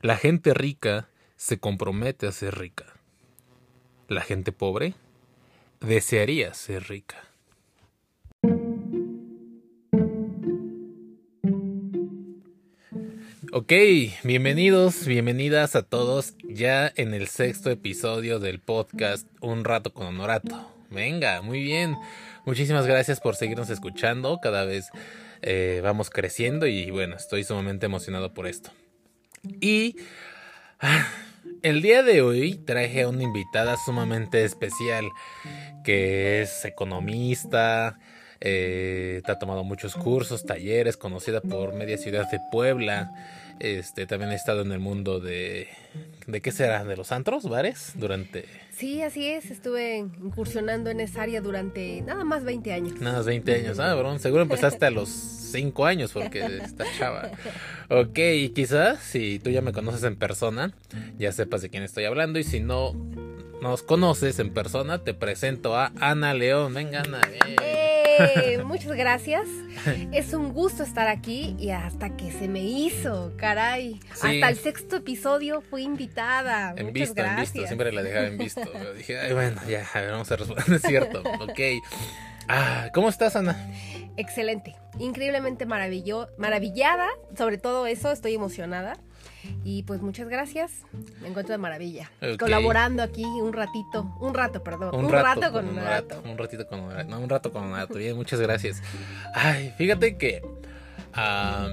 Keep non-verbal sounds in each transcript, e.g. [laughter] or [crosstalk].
La gente rica se compromete a ser rica. La gente pobre desearía ser rica. Ok, bienvenidos, bienvenidas a todos ya en el sexto episodio del podcast Un rato con Honorato. Venga, muy bien. Muchísimas gracias por seguirnos escuchando. Cada vez eh, vamos creciendo y bueno, estoy sumamente emocionado por esto. Y [sighs] el día de hoy traje a una invitada sumamente especial que es economista, eh, ha tomado muchos cursos, talleres, conocida por media ciudad de Puebla. Este, también ha estado en el mundo de... ¿De qué será? ¿De los antros, bares? Durante... Sí, así es. Estuve incursionando en esa área durante nada más 20 años. Nada más 20 años. Ah, bro, seguro empezaste a los 5 años porque está chava. Ok, quizás si tú ya me conoces en persona, ya sepas de quién estoy hablando. Y si no nos conoces en persona, te presento a Ana León. Venga, Ana. [laughs] Muchas gracias. Es un gusto estar aquí y hasta que se me hizo, caray. Hasta el sexto episodio fui invitada. En visto, en visto. Siempre la dejaba en visto. [laughs] dije, ay, bueno, ya, a ver, vamos a responder. [laughs] es cierto. Ok. Ah, ¿Cómo estás, Ana? Excelente. Increíblemente maravillada. Sobre todo eso, estoy emocionada. Y pues muchas gracias. Me encuentro de maravilla. Colaborando aquí un ratito, un rato, perdón. Un, rato, con un rato. Un ratito con un rato. No, un rato con un rato. Bien, muchas gracias. Ay, fíjate que. Uh,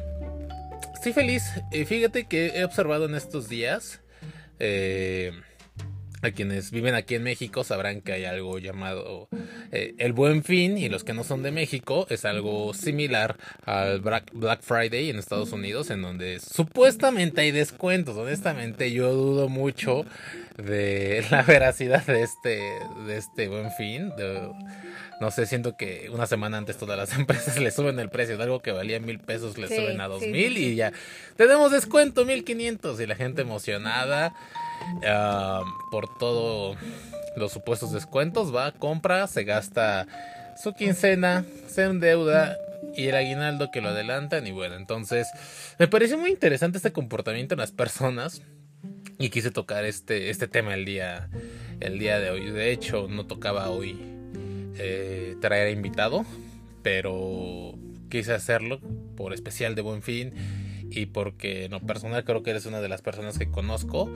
estoy feliz. Fíjate que he observado en estos días. Eh, a quienes viven aquí en México sabrán que hay algo llamado eh, el Buen Fin y los que no son de México es algo similar al Black, Friday en Estados Unidos en donde supuestamente hay descuentos. Honestamente yo dudo mucho de [laughs] la veracidad de este, de este Buen Fin. no sé, siento que una semana antes todas las [laughs] empresas le suben el precio de algo que valía mil pesos, le suben a dos mil y ya tenemos descuento mil quinientos y la gente emocionada. Ah, por todos los supuestos descuentos, va, compra, se gasta su quincena, se endeuda y el aguinaldo que lo adelantan y bueno, entonces me parece muy interesante este comportamiento en las personas y quise tocar este, este tema el día, el día de hoy. De hecho, no tocaba hoy eh, traer invitado, pero quise hacerlo por especial de buen fin y porque en lo personal creo que eres una de las personas que conozco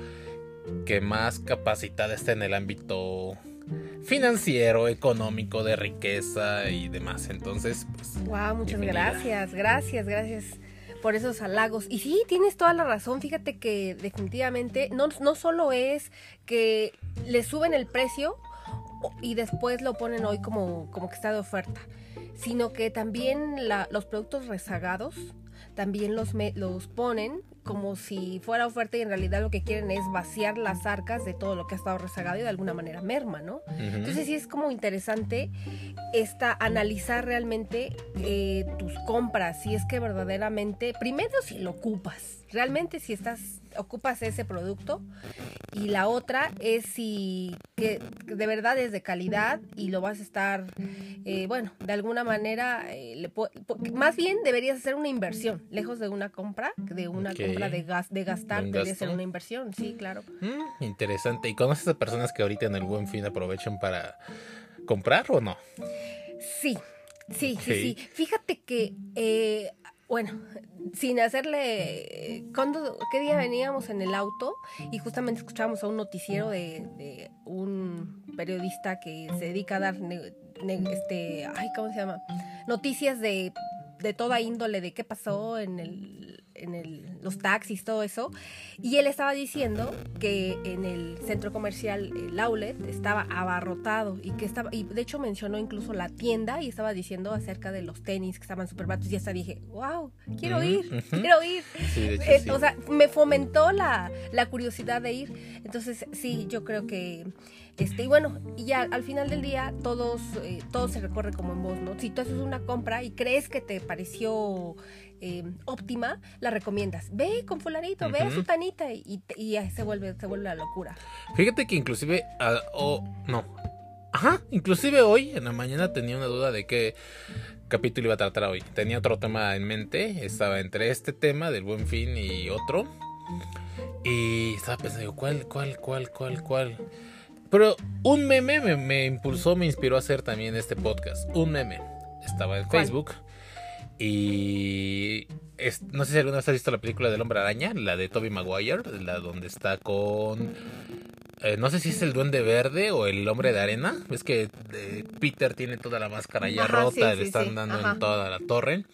que más capacitada está en el ámbito financiero, económico, de riqueza y demás. Entonces, pues. Wow, muchas gracias, gracias, gracias por esos halagos. Y sí, tienes toda la razón. Fíjate que definitivamente no, no solo es que le suben el precio y después lo ponen hoy como, como que está de oferta, sino que también los productos rezagados también los, los ponen como si fuera oferta y en realidad lo que quieren es vaciar las arcas de todo lo que ha estado rezagado y de alguna manera merma, ¿no? Entonces sí es como interesante esta, analizar realmente eh, tus compras, si es que verdaderamente, primero si lo ocupas, realmente si estás ocupas ese producto y la otra es si que de verdad es de calidad y lo vas a estar eh, bueno de alguna manera eh, más bien deberías hacer una inversión lejos de una compra de una compra de gas de gastar debería ser una inversión sí claro. Mm, interesante. Y conoces a personas que ahorita en el buen fin aprovechan para comprar o no sí Sí, sí, sí. Fíjate que eh, bueno, sin hacerle, cuando, ¿qué día veníamos en el auto? Y justamente escuchábamos a un noticiero de, un periodista que se dedica a dar, este, ay, ¿cómo se llama? Noticias de, de toda índole, de qué pasó en el en los taxis, todo eso. Y él estaba diciendo que en el centro comercial, el outlet, estaba abarrotado y que estaba, y de hecho mencionó incluso la tienda y estaba diciendo acerca de los tenis que estaban súper baratos. Y hasta dije, wow, quiero ir, quiero ir. Eh, o sea, me fomentó la, la curiosidad de ir. Entonces, sí, yo creo que este, y bueno, y ya al final del día todos, eh, todo se recorre como en vos, ¿no? Si tú haces una compra y crees que te pareció eh, óptima, la recomiendas. Ve con fulanito, ve a su tanita y, y, se vuelve, se vuelve la locura. Fíjate que inclusive, o no, ajá, inclusive hoy en la mañana tenía una duda de qué capítulo iba a tratar hoy. Tenía otro tema en mente, estaba entre este tema del buen fin y otro Y estaba pensando, digo, ¿cuál, cuál, cuál, cuál, cuál? Pero un meme me, me impulsó, me inspiró a hacer también este podcast. Un meme. Estaba en. Facebook. Y es- no sé si alguna vez has visto la película del Hombre Araña, la de Tobey Maguire, la donde está con... eh, no sé si es el Duende Verde o el Hombre de Arena. Ves que eh, Peter tiene toda la máscara ya Ajá, rota, sí, le sí, están sí, dando ajá. en toda la torre.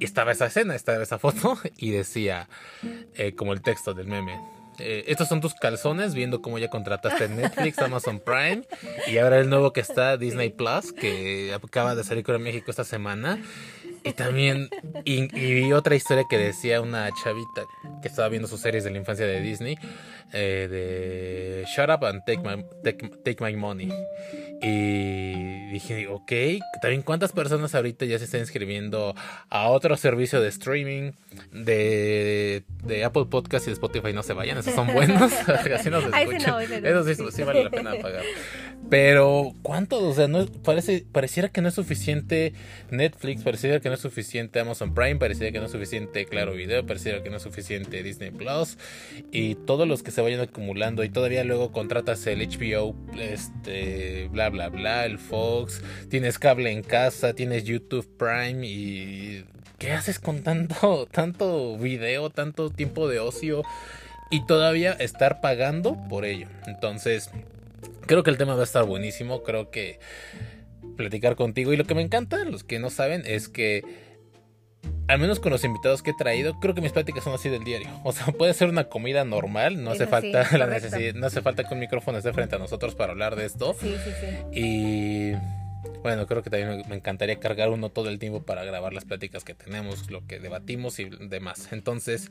Y estaba esa escena, estaba esa foto [laughs] y decía, eh, como el texto del meme. Eh, estos son tus calzones, viendo cómo ya contrataste Netflix, Amazon Prime y ahora el nuevo que está Disney Plus, que acaba de salir con México esta semana. Y también, y, vi otra historia que decía una chavita que estaba viendo sus series de la infancia de Disney, eh, de Shut Up and Take My, take, take my Money. Y dije, ok, también cuántas personas ahorita ya se están inscribiendo a otro servicio de streaming de, de Apple Podcast y de Spotify, no se vayan, esos son buenos, [laughs] [laughs] así nos escuchan. Eso sí, sí vale la pena [laughs] pagar. Pero, ¿cuánto? O sea, no, parece, pareciera que no es suficiente Netflix, pareciera que no es suficiente Amazon Prime, pareciera que no es suficiente Claro Video, pareciera que no es suficiente Disney Plus. Y todos los que se vayan acumulando y todavía luego contratas el HBO, este, bla, bla, bla, el Fox, tienes cable en casa, tienes YouTube Prime y... ¿Qué haces con tanto, [laughs] tanto video, tanto tiempo de ocio? Y todavía estar pagando por ello. Entonces, creo que el tema va a estar buenísimo. Creo que platicar contigo. Y lo que me encanta, los que no saben, es que al menos con los invitados que he traído, creo que mis pláticas son así del diario. O sea, [laughs] puede ser una comida normal, no hace falta [laughs] la necesidad, no hace falta que un micrófono esté frente a nosotros para hablar de esto. Sí, sí, sí. Y bueno, creo que también me- encantaría cargar uno todo el tiempo para grabar las pláticas que tenemos, lo que debatimos y demás. Entonces,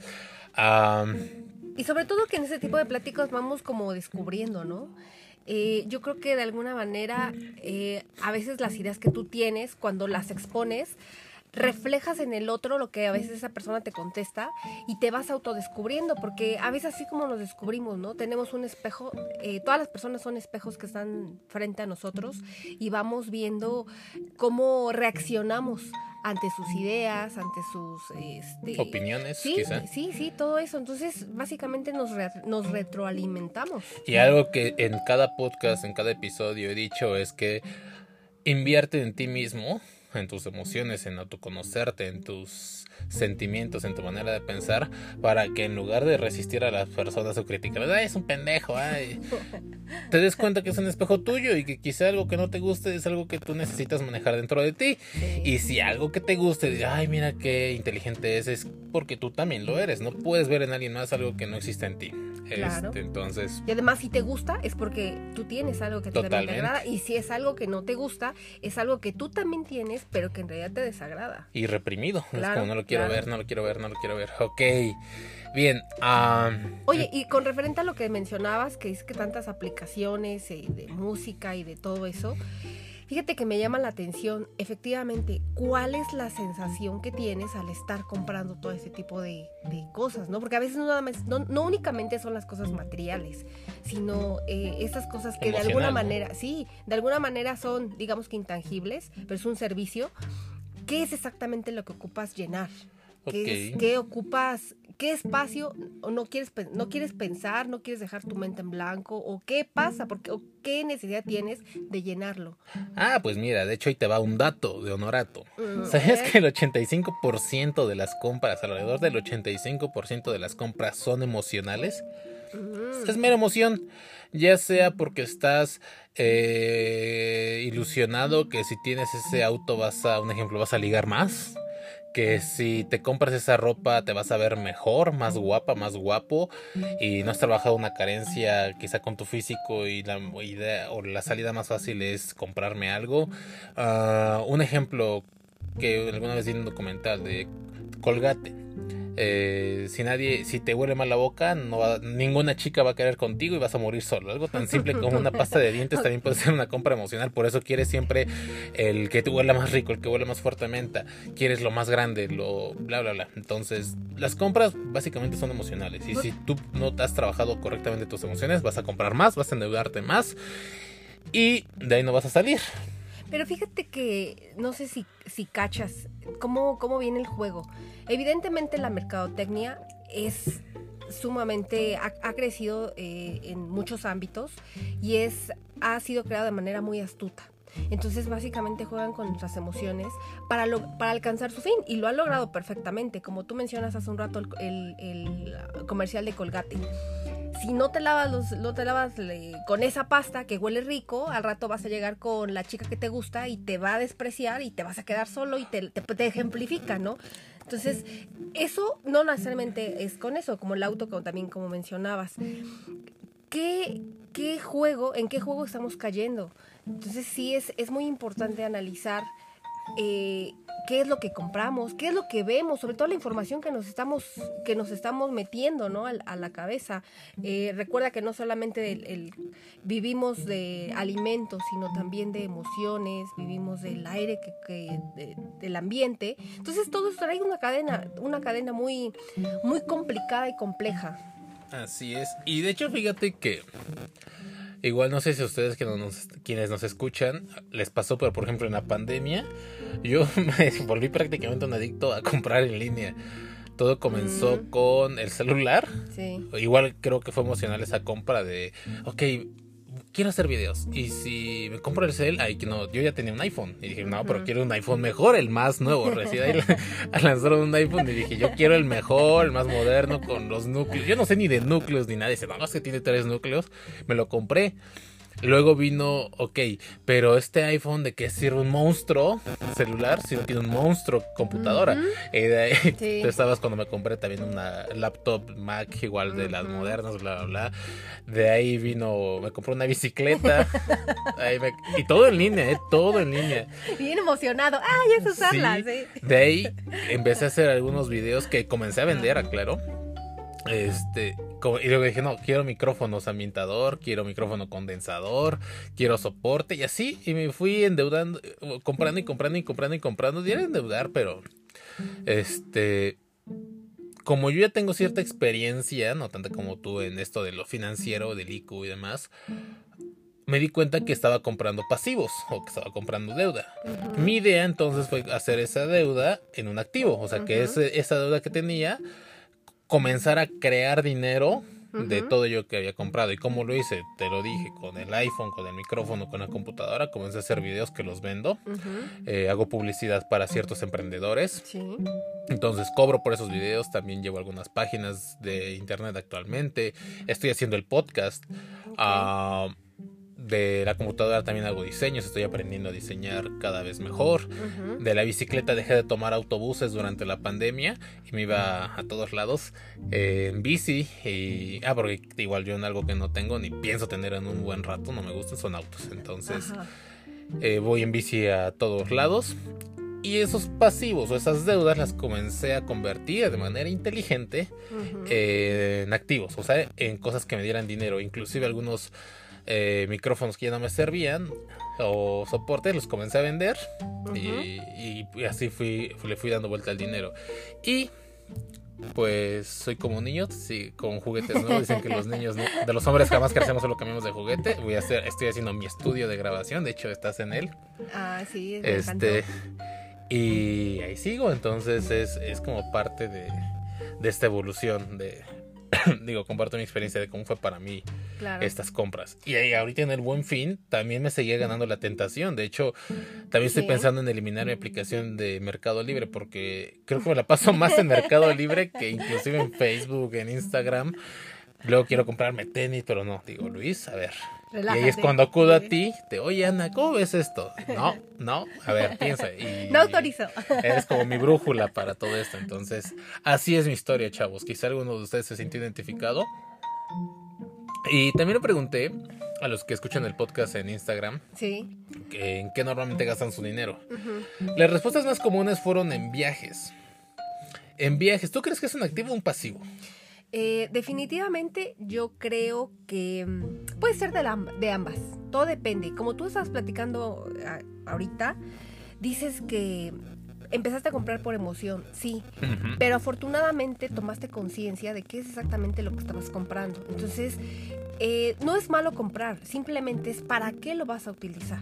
Y sobre todo que en ese tipo de pláticas vamos como descubriendo, ¿no? Eh, yo creo que de alguna manera eh, a veces las ideas que tú tienes cuando las expones reflejas en el otro lo que a veces esa persona te contesta y te vas autodescubriendo porque a veces así como nos descubrimos, ¿no? Tenemos un espejo, eh, todas las personas son espejos que están frente a nosotros y vamos viendo cómo reaccionamos ante sus ideas, ante sus este, opiniones, Sí, quizá. sí, sí, todo eso. Entonces, básicamente nos, re- nos retroalimentamos. Y algo que en cada podcast, en cada episodio he dicho es que invierte en ti mismo, en tus emociones, en autoconocerte, en tus sentimientos, en tu manera de pensar, para que en lugar de resistir a las personas o criticarlas, ay, es un pendejo, ay, [laughs] te des cuenta que es un espejo tuyo y que quizá algo que no te guste es algo que tú necesitas manejar dentro de ti. Y si algo que te guste, ay, mira qué inteligente es, es porque tú también lo eres. No puedes ver en alguien más algo que no existe en ti. Claro. Este, entonces, Y además, si te gusta, es porque tú tienes algo que te agrada. Y si es algo que no te gusta, es algo que tú también tienes, pero que en realidad te desagrada. y reprimido. es Claro, como no lo quiero claro. ver, no lo quiero ver, no lo quiero ver. Ok. Bien. Oye, y con referente a lo que mencionabas, que es que tantas aplicaciones eh, de música y de todo eso, fíjate que me llama la atención, efectivamente, cuál es la sensación que tienes al estar comprando todo ese tipo de, de cosas, ¿no? Porque a veces no, nada más- no, no únicamente son las cosas materiales, sino eh, esas cosas que de alguna manera, sí, de alguna manera son, digamos que intangibles, pero es un servicio. ¿Qué es exactamente lo que ocupas llenar? ¿Qué, es- qué ocupas? ¿Qué espacio o no quieres, no quieres pensar? ¿No quieres dejar tu mente en blanco? ¿O qué pasa? Porque, ¿O qué necesidad tienes de llenarlo? Ah, pues mira, de hecho ahí te va un dato de honorato. Mm, ¿Sabes que el 85% de las compras, alrededor del 85% de las compras son emocionales? Mm, Es mera emoción. Ya sea porque estás eh, ilusionado que si tienes ese auto vas a, un ejemplo, vas a ligar más. Que si te compras esa ropa te vas a ver mejor, más guapa, más guapo. Y no has trabajado una carencia quizá con tu físico y la idea o la salida más fácil es comprarme algo. Ah, un ejemplo que alguna vez vi en un documental de Colgate. Eh, si nadie, si te huele mal la boca, no va- ninguna chica va a querer contigo y vas a morir solo. Algo tan simple como una pasta de dientes también puede ser una compra emocional. Por eso quieres siempre el que te huela más rico, el que huele más fuerte menta. Quieres lo más grande, lo bla bla bla. Entonces, las compras básicamente son emocionales. Y si tú no has trabajado correctamente tus emociones, vas a comprar más, vas a endeudarte más. Y de ahí no vas a salir. Pero fíjate que no sé si, si cachas cómo, cómo viene el juego. Evidentemente la mercadotecnia es sumamente, ha, crecido eh, en muchos ámbitos y es, ha sido creado de manera muy astuta. Entonces básicamente juegan con nuestras emociones para, para alcanzar su fin y lo han logrado perfectamente, como tú mencionas hace un rato el, el, comercial de Colgate. Si no te lavas, los, no te lavas con esa pasta que huele rico, al rato vas a llegar con la chica que te gusta y te va a despreciar y te vas a quedar solo y te, te, ejemplifica, ¿no? Entonces, eso no necesariamente es con eso, como el auto, como también como mencionabas. ¿Qué, ¿Qué juego, en qué juego estamos cayendo? Entonces sí es, es muy importante analizar eh, qué es lo que compramos, qué es lo que vemos, sobre todo la información que nos estamos, que nos estamos metiendo ¿no? a, la cabeza. Eh, recuerda que no solamente el, vivimos de alimentos, sino también de emociones, vivimos del aire, que, del ambiente. Entonces todo esto trae una cadena, una cadena muy, muy complicada y compleja. Así es. Y de hecho, fíjate que Igual no sé si a ustedes que nos, quienes nos escuchan les pasó, pero por ejemplo en la pandemia yo [laughs] me volví prácticamente un adicto a comprar en línea. Todo comenzó mm. con el celular. Sí. Igual creo que fue emocional esa compra de, ok, quiero hacer videos. Y si me compro el cel, ay, que no, yo ya tenía un iPhone. Y dije, no, pero quiero un iPhone mejor, el más nuevo. Recién ahí [laughs] lanzaron un iPhone y dije, yo quiero el mejor, el más moderno, con los núcleos. Yo no sé ni de núcleos ni nada. Dice, no, es que tiene tres núcleos. Me lo compré. Luego vino, ok, pero este iPhone de que sirve un monstruo celular, si no tiene un monstruo computadora. Eh, [laughs] tú estabas cuando me compré también una laptop Mac igual de las modernas, bla, bla, bla. De ahí vino, me compré una bicicleta. [laughs] y todo en línea, eh, todo en línea. Bien emocionado. Ah, ya es usarla, sí. De ahí empecé a hacer algunos videos que comencé a vender, aclaro. Este, y luego dije, no, quiero micrófonos ambientador, quiero micrófono condensador, quiero soporte y así. Y me fui endeudando, comprando y comprando y comprando y comprando. Diera endeudar, pero este, como yo ya tengo cierta experiencia, no tanto como tú en esto de lo financiero, del IQ y demás, me di cuenta que estaba comprando pasivos o que estaba comprando deuda. Mi idea entonces fue hacer esa deuda en un activo, o sea, que esa deuda que tenía comenzar a crear dinero de todo yo que había comprado. ¿Y cómo lo hice? Te lo dije, con el iPhone, con el micrófono, con la computadora, comencé a hacer videos que los vendo. Eh, hago publicidad para ciertos emprendedores. Entonces cobro por esos videos. También llevo algunas páginas de internet actualmente. Estoy haciendo el podcast. Ah, de la computadora también hago diseños, estoy aprendiendo a diseñar cada vez mejor. De la bicicleta dejé de tomar autobuses durante la pandemia y me iba a todos lados en bici. Y, ah, porque igual yo en algo que no tengo ni pienso tener en un buen rato, no me gustan, son autos. Entonces eh, voy en bici a todos lados. Y esos pasivos o esas deudas las comencé a convertir de manera inteligente en activos, o sea, en cosas que me dieran dinero. Inclusive algunos eh, micrófonos que ya no me servían o soportes, los comencé a vender y, así fui, le fui dando vuelta al dinero. Y pues soy como un niño, sí, con juguetes. Dicen que los niños de los hombres jamás crecemos, solo cambiamos de juguete. Voy a hacer, estoy haciendo mi estudio de grabación, de hecho estás en él. Ah, sí, este y ahí sigo, entonces es, es como parte de, de esta evolución de, [coughs] digo, comparto mi experiencia de cómo fue para mí estas compras. Y ahí, ahorita en el buen fin también me seguía ganando la tentación. De hecho, también estoy pensando en eliminar mi aplicación de Mercado Libre porque creo que me la paso [laughs] más en Mercado Libre que inclusive en Facebook, en Instagram. Luego quiero comprarme tenis, pero no, digo, Luis, a ver, y ahí es cuando acudo a ti, te, oye Ana, ¿cómo ves esto? No, no, a ver, piensa. Y, [laughs] no autorizo. [laughs] Eres como mi brújula para todo esto. Entonces, así es mi historia, chavos. Quizá alguno de ustedes se sintió identificado. Y también le pregunté a los que escuchan el podcast en Instagram sí. en qué normalmente gastan su dinero. Las respuestas más comunes fueron en viajes. En viajes, ¿tú crees que es un activo o un pasivo? Eh, definitivamente yo creo que mm, puede ser de, de, ambas. Todo depende. Como tú estás platicando ahorita, dices que empezaste a comprar por emoción, sí, pero afortunadamente tomaste conciencia de qué es exactamente lo que estabas comprando. Entonces, eh, no es malo comprar, simplemente es para qué lo vas a utilizar.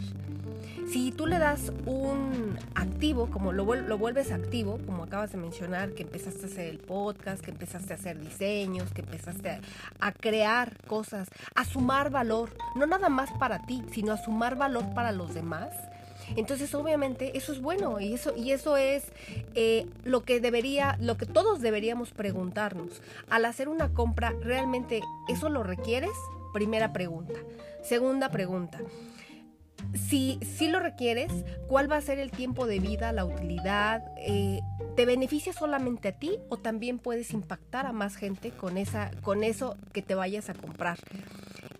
Si tú le das un activo, como lo, lo vuelves activo, como acabas de mencionar, que empezaste a hacer el podcast, que empezaste a hacer diseños, que empezaste a, crear cosas, a sumar valor, no nada más para ti, sino a sumar valor para los demás, entonces, obviamente, eso es bueno y eso, y eso es eh, lo que debería, lo que todos deberíamos preguntarnos. Al hacer una compra, ¿realmente eso lo requieres? Primera pregunta. Segunda pregunta. Si, si lo requieres, ¿cuál va a ser el tiempo de vida, la utilidad? Eh, ¿Te beneficia solamente a ti o también puedes impactar a más gente con, esa, con eso que te vayas a comprar?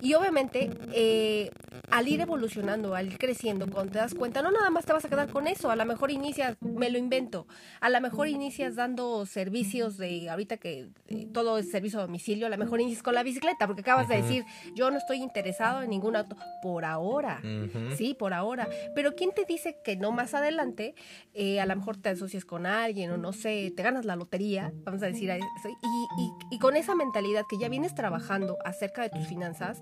Y obviamente, eh, al ir evolucionando, al ir creciendo, cuando te das cuenta, no nada más te vas a quedar con eso, a lo mejor inicias, me lo invento, a lo mejor inicias dando servicios de, ahorita que eh, todo es servicio a domicilio, a lo mejor inicias con la bicicleta, porque acabas de decir, yo no estoy interesado en ningún auto, por ahora, sí, por ahora, pero ¿quién te dice que no más adelante, eh, a lo mejor te asocias con alguien o no sé, te ganas la lotería, vamos a decir, y, y, y con esa mentalidad que ya vienes trabajando acerca de tus finanzas,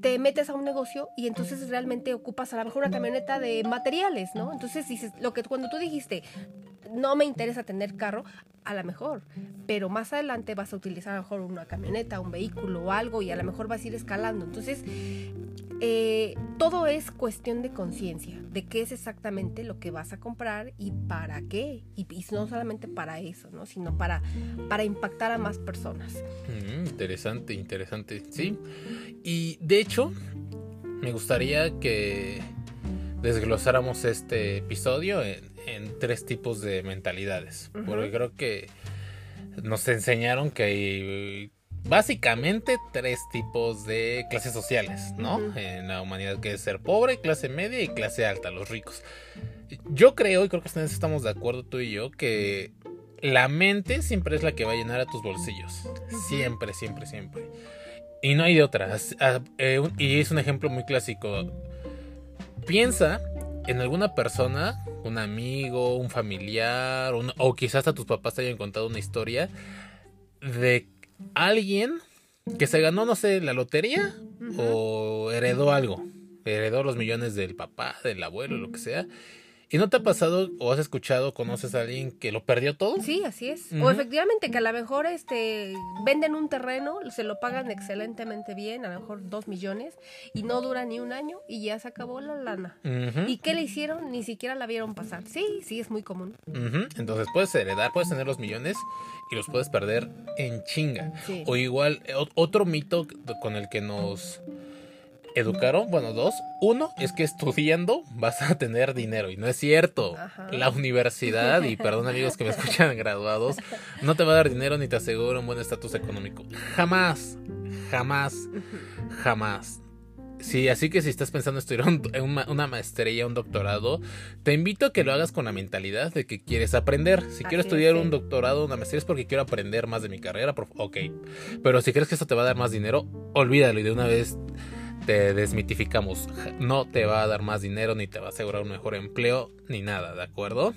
te metes a un negocio y entonces realmente ocupas a lo mejor una camioneta de materiales, ¿no? Entonces dices, lo que cuando tú dijiste, no me interesa tener carro, a lo mejor, pero más adelante vas a utilizar a lo mejor una camioneta, un vehículo o algo y a lo mejor vas a ir escalando. Entonces, eh, todo es cuestión de conciencia, de qué es exactamente lo que vas a comprar y para qué. Y, no solamente para eso, ¿no? sino para, para impactar a más personas. Mm, interesante, interesante, sí. Y de hecho, me gustaría que desglosáramos este episodio en, tres tipos de mentalidades. Porque creo que nos enseñaron que hay básicamente tres tipos de clases sociales, ¿no? En la humanidad, que es ser pobre, clase media y clase alta, los ricos. Yo creo, y creo que estamos de acuerdo tú y yo, que la mente siempre es la que va a llenar a tus bolsillos. Siempre, siempre, siempre. Y no hay de otra. Eh, y es un ejemplo muy clásico. Piensa en alguna persona, un amigo, un familiar, o quizás hasta tus papás te hayan contado una historia de alguien que se ganó, no sé, la lotería o heredó algo. Heredó los millones del papá, del abuelo, lo que sea. ¿Y no te ha pasado o has escuchado, conoces a alguien que lo perdió todo? Sí, así es. O efectivamente que a lo mejor este venden un terreno, se lo pagan excelentemente bien, a lo mejor dos millones, y no dura ni un año y ya se acabó la lana. ¿Y qué le hicieron? Ni siquiera la vieron pasar. Sí, sí, es muy común. Entonces puedes heredar, puedes tener los millones y los puedes perder en chinga. O igual, otro mito con el que nos educaron, bueno, dos. Uno es que estudiando vas a tener dinero y no es cierto. La universidad, y perdón amigos que me escuchan [laughs] graduados, no te va a dar dinero ni te asegura un buen estatus económico. Jamás, jamás, jamás. Sí, así que si estás pensando estudiar en una, maestría, un doctorado, te invito a que lo hagas con la mentalidad de que quieres aprender. Si quiero estudiar un doctorado, una maestría es porque quiero aprender más de mi carrera, ok. Pero si crees que eso te va a dar más dinero, olvídalo y de una vez te desmitificamos. No te va a dar más dinero, ni te va a asegurar un mejor empleo, ni nada, ¿de acuerdo?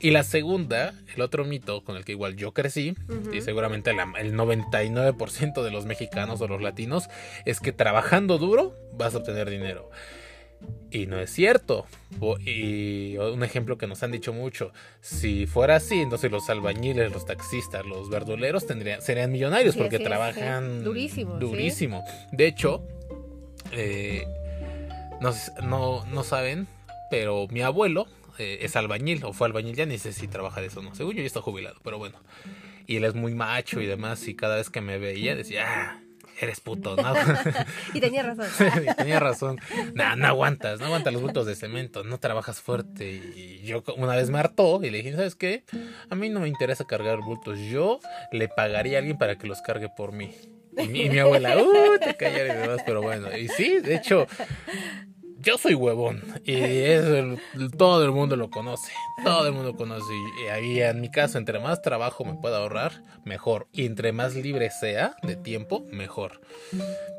Y la segunda, el otro mito con el que igual yo crecí, y seguramente el 99% de los mexicanos o los latinos, es que trabajando duro vas a obtener dinero. Y no es cierto. Y un ejemplo que nos han dicho mucho, si fuera así, entonces los albañiles, los taxistas, los verduleros tendrían, serían millonarios porque trabajan durísimo. durísimo. De hecho, eh, no, no, saben, pero mi abuelo eh, es albañil, o fue albañil, ya ni sé si trabaja de eso, no. Según yo ya está jubilado, pero bueno. Y él es muy macho y demás, y cada vez que me veía decía, ah, eres puto, ¿no? [laughs] y tenía razón. [laughs] tenía razón. No, no aguantas, no aguantas los bultos de cemento, no trabajas fuerte. Y yo una vez me hartó y le dije, ¿sabes qué? A mí no me interesa cargar bultos, yo le pagaría a alguien para que los cargue por mí. Y mi, abuela, uh, te callas pero bueno. Y sí, de hecho, yo soy huevón. Y eso todo el mundo lo conoce. Todo el mundo conoce. Y ahí en mi caso, entre más trabajo me pueda ahorrar, mejor. Y entre más libre sea de tiempo, mejor.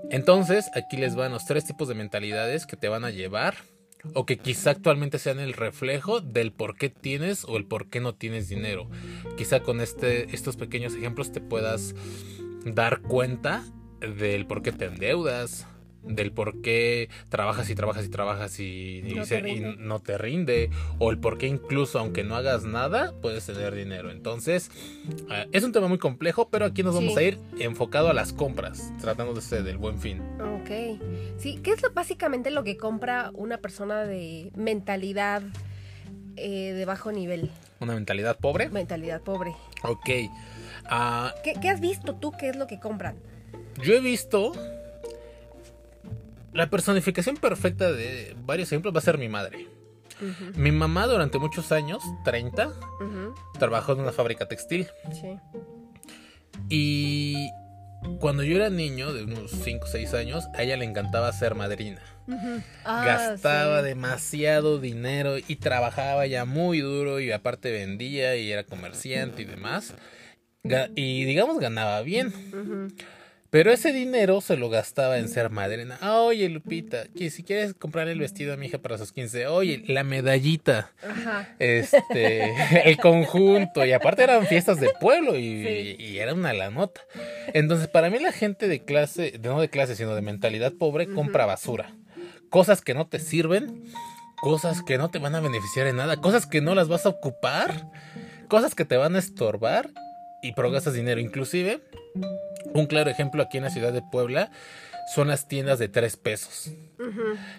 Entonces, aquí les van los tres tipos de mentalidades que te van a llevar o que quizá actualmente sean el reflejo del por qué tienes o el por qué no tienes dinero. Quizá con este, estos pequeños ejemplos te puedas dar cuenta del por qué te endeudas, del por qué trabajas y trabajas y trabajas y, y No se- te y rinde. no te rinde, o el por qué incluso aunque no hagas nada, puedes tener dinero. Entonces, eh, es un tema muy complejo, pero aquí nos vamos Sí. a ir enfocado a las compras, tratándose del buen fin. Ok. Sí, ¿qué es lo, básicamente lo que compra una persona de mentalidad eh, de bajo nivel? Una mentalidad pobre. Mentalidad pobre. Ok. Ah, ¿Qué, qué has visto tú? ¿Qué es lo que compran? yo he visto la personificación perfecta de varios ejemplos va a ser mi madre. Mi mamá durante muchos años, 30, ujú, trabajó en una fábrica textil. Sí. Y cuando yo era niño, de unos 5 o 6 años, a ella le encantaba ser madrina. Ah, Gastaba sí. demasiado dinero y trabajaba ya muy duro y aparte vendía y era comerciante y demás. Y digamos ganaba bien. Pero ese dinero se lo gastaba en ser madrina. Ah, oye, Lupita, que si quieres comprarle el vestido a mi hija para sus 15, oye, la medallita, Ajá. este, [laughs] el conjunto, y aparte eran fiestas de pueblo y, Sí. y era una la nota. Entonces, para mí la gente de clase, de- no de clase, sino de mentalidad pobre, compra basura. Cosas que no te sirven, cosas que no te van a beneficiar en nada, cosas que no las vas a ocupar, cosas que te van a estorbar y gastas dinero. Inclusive, un claro ejemplo aquí en la ciudad de Puebla son las tiendas de tres pesos.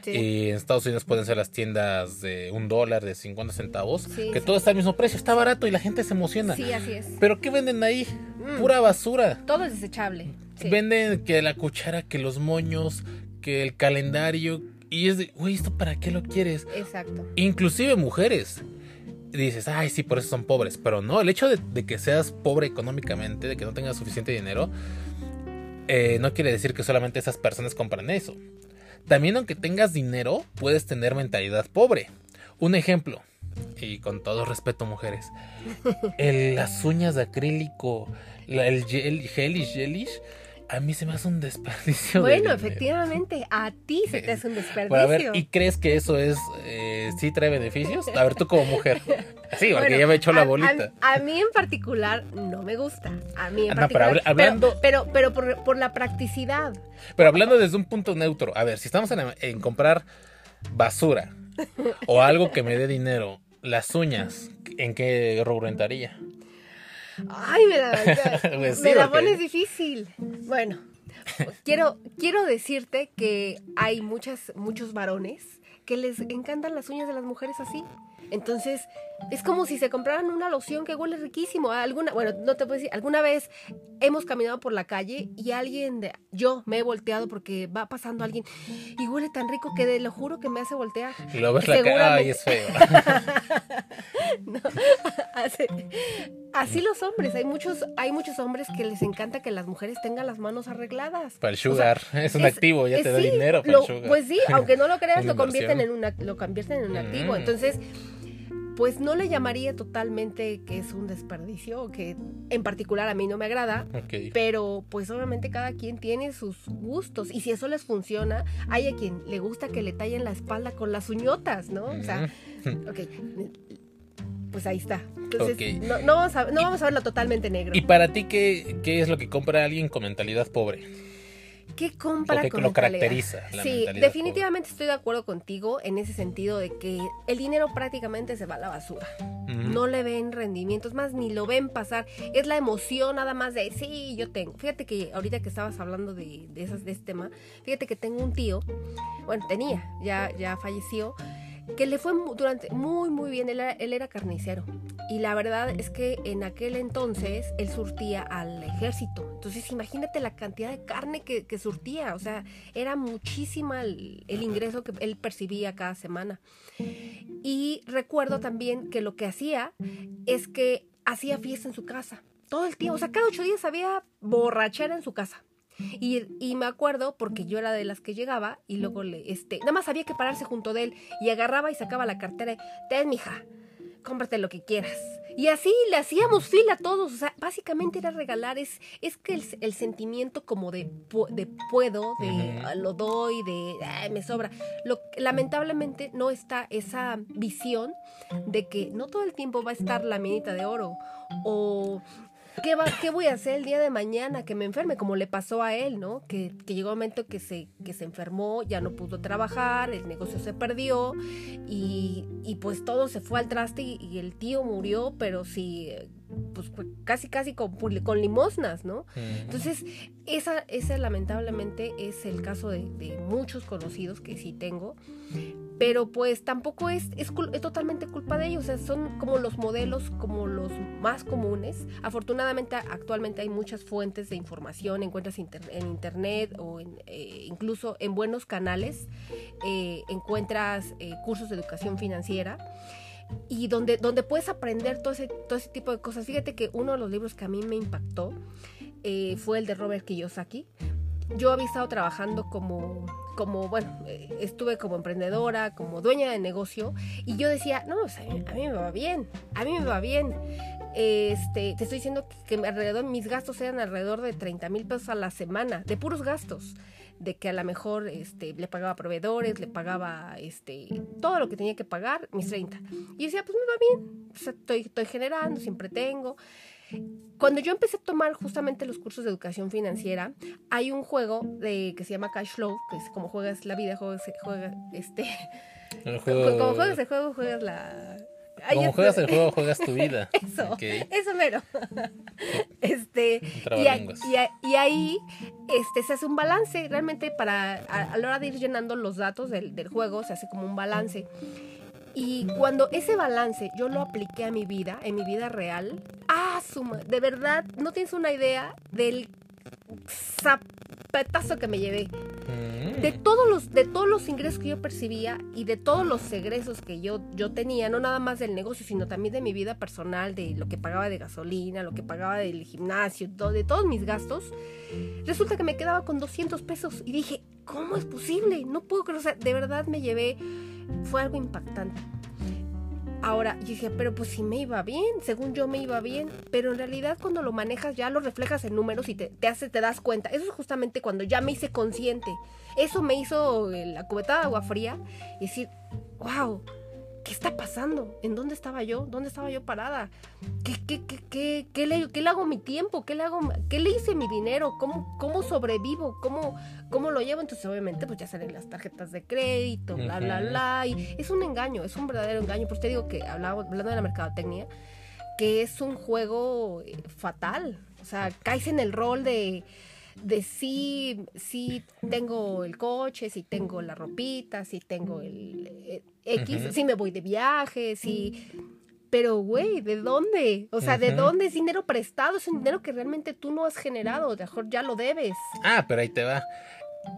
Sí. Y en Estados Unidos pueden ser las tiendas de un dólar, de 50 centavos, Sí, que sí. todo está al mismo precio, está barato y la gente se emociona. Sí, así es. Pero ¿qué venden ahí? Mm. Pura basura. Todo es desechable. Venden que la cuchara, que los moños, que el calendario. Y es de, güey, ¿esto para qué lo quieres? Exacto. Inclusive mujeres. Dices, ay, sí, por eso son pobres. Pero no, el hecho de, de que seas pobre económicamente, de que no tengas suficiente dinero, eh, no quiere decir que solamente esas personas compran eso. También aunque tengas dinero, puedes tener mentalidad pobre. Un ejemplo, y con todo respeto mujeres, [laughs] el- las uñas de acrílico, la- el gel, gelish, gelish, a mí se me hace un desperdicio. de Bueno, efectivamente, a ti se te hace un [laughs] desperdicio. Pero a ver, ¿y crees que eso es, eh, sí trae beneficios? A ver, tú como mujer. [laughs] Sí, porque Bueno, ya me echó la bolita. A, a mí en particular no me gusta. A mí en Ah, no, pero particular. habla- hablando- Pero, pero, pero por, por la practicidad. Pero hablando desde un punto neutro, a ver, si estamos en, en comprar basura o algo que me dé dinero, las uñas, ¿en qué rubro entraría? Ay, me la, [laughs] Pues me la porque- pones difícil. Bueno, quiero, quiero decirte que hay muchas, muchos varones que les encantan las uñas de las mujeres así. Entonces, es como si se compraran una loción que huele riquísimo. Alguna, bueno, no te puedo decir, alguna vez hemos caminado por la calle y alguien, de, yo me he volteado porque va pasando alguien y huele tan rico que de lo juro que me hace voltear. Y lo ves la cara, ay, es feo. [laughs] Así, así los hombres, hay muchos, hay muchos hombres que les encanta que las mujeres tengan las manos arregladas. Para el O sea, sugar, es un activo, ya te da sí, dinero para lo- el sugar. Pues sí, aunque no lo [laughs] creas, lo convierten en una, lo convierten en un activo. Mm. Entonces, pues no le llamaría totalmente que es un desperdicio, que en particular a mí no me agrada. Ok. Pero pues obviamente cada quien tiene sus gustos y si eso les funciona, hay a quien le gusta que le tallen la espalda con las uñotas, ¿no? O sea, Mm. ok, pues ahí está. Entonces, no vamos a, no vamos a verlo totalmente negro. ¿Y para ti qué, qué es lo que compra alguien con mentalidad pobre? ¿Qué compra ¿O con lo caracteriza la Sí, definitivamente estoy de acuerdo contigo en ese sentido de que el dinero prácticamente se va a la basura. No le ven rendimientos más, ni lo ven pasar. Es la emoción nada más de, sí, yo tengo. Fíjate que ahorita que estabas hablando de, de, esas, de este tema, fíjate que tengo un tío, bueno, tenía, ya, ya falleció, que le fue durante muy, muy bien. Él era, carnicero. Y la verdad es que en aquel entonces él surtía al ejército. Entonces imagínate la cantidad de carne que, que surtía. O sea, era muchísima el, el ingreso que él percibía cada semana. Y recuerdo también que lo que hacía es que hacía fiesta en su casa. Todo el tiempo. O sea, cada ocho días había borrachera en su casa. Y, y me acuerdo porque yo era de las que llegaba y luego le, este, nada más había que pararse junto de él y agarraba y sacaba la cartera y, ten, mija, cómprate lo que quieras. Y así le hacíamos fila a todos, o sea, básicamente era regalar, es, es que el, el sentimiento como de, de puedo, de ah, lo doy, de "Ay, me sobra. Lo, lamentablemente no está esa visión de que no todo el tiempo va a estar la minita de oro o ¿qué, va, ¿qué voy a hacer el día de mañana que me enferme? Como le pasó a él, ¿no? Que, que llegó un momento que se, que se enfermó, ya no pudo trabajar, el negocio se perdió y, y pues todo se fue al traste y, y el tío murió, pero sí pues, casi casi con, con limosnas, ¿no? Entonces, esa, esa lamentablemente es el caso de, de, muchos conocidos que sí tengo, pero pues tampoco es, es, es, totalmente culpa de ellos, o sea, son como los modelos, como los más comunes. Afortunadamente, actualmente hay muchas fuentes de información, encuentras inter en internet o en, eh, incluso en buenos canales, eh, encuentras eh, cursos de educación financiera y donde, donde puedes aprender todo ese, todo ese tipo de cosas. Fíjate que uno de los libros que a mí me impactó eh, fue el de Robert Kiyosaki. Yo había estado trabajando como, como, bueno, eh, estuve como emprendedora, como dueña de negocio, y yo decía, no, o a mí me va bien, a mí me va bien. Este, te estoy diciendo que, que alrededor, mis gastos eran alrededor de 30 mil pesos a la semana, de puros gastos de que a lo mejor este, le pagaba proveedores, le pagaba este, todo lo que tenía que pagar, mis 30. Y decía, pues me va bien, estoy, estoy generando, siempre tengo. Cuando yo empecé a tomar justamente los cursos de educación financiera, hay un juego de, que se llama Cash Flow, que es como juegas la vida, juegas, juega, este... El juego... Como juegas el juego, juegas la como juegas el juego, [laughs] juegas tu vida. Eso, eso mero. [laughs] este, y, y, ahí este, se hace un balance, realmente para, a, la hora de ir llenando los datos del, del juego, se hace como un balance. Y cuando ese balance yo lo apliqué a mi vida, en mi vida real, ah, suma, de verdad, no tienes una idea del zapetazo que me llevé. Mm. De todos los, de todos los ingresos que yo percibía y de todos los egresos que yo, yo tenía, no nada más del negocio, sino también de mi vida personal, de lo que pagaba de gasolina, lo que pagaba del gimnasio, de todos mis gastos, resulta que me quedaba con 200 pesos. Y dije, ¿cómo es posible? No puedo creer, o sea, de verdad me llevé, fue algo impactante. Ahora, yo dije, pero pues si me iba bien, según yo me iba bien, pero en realidad cuando lo manejas ya lo reflejas en números y te, te, hace, te das cuenta. Eso es justamente cuando ya me hice consciente. Eso me hizo eh, la cubetada de agua fría y decir, wow, ¿qué está pasando? ¿En dónde estaba yo? ¿Dónde estaba yo parada? ¿Qué, qué, qué, qué, qué le, qué le hago mi tiempo? ¿Qué le, hago, ¿Qué le hice mi dinero? ¿Cómo, cómo sobrevivo? ¿Cómo, ¿Cómo lo llevo? Entonces, obviamente, pues ya salen las tarjetas de crédito, bla, bla, bla. Y es un engaño, es un verdadero engaño. Pues te digo que, hablaba, hablando de la mercadotecnia, que es un juego eh, fatal. O sea, caes en el rol de de si, si tengo el coche, si tengo la ropita, si tengo el, eh, X, si me voy de viaje, si... Pero, güey, ¿de dónde? O sea, ¿de dónde es dinero prestado? Es un dinero que realmente tú no has generado, mejor ya lo debes. Ah, pero ahí te va.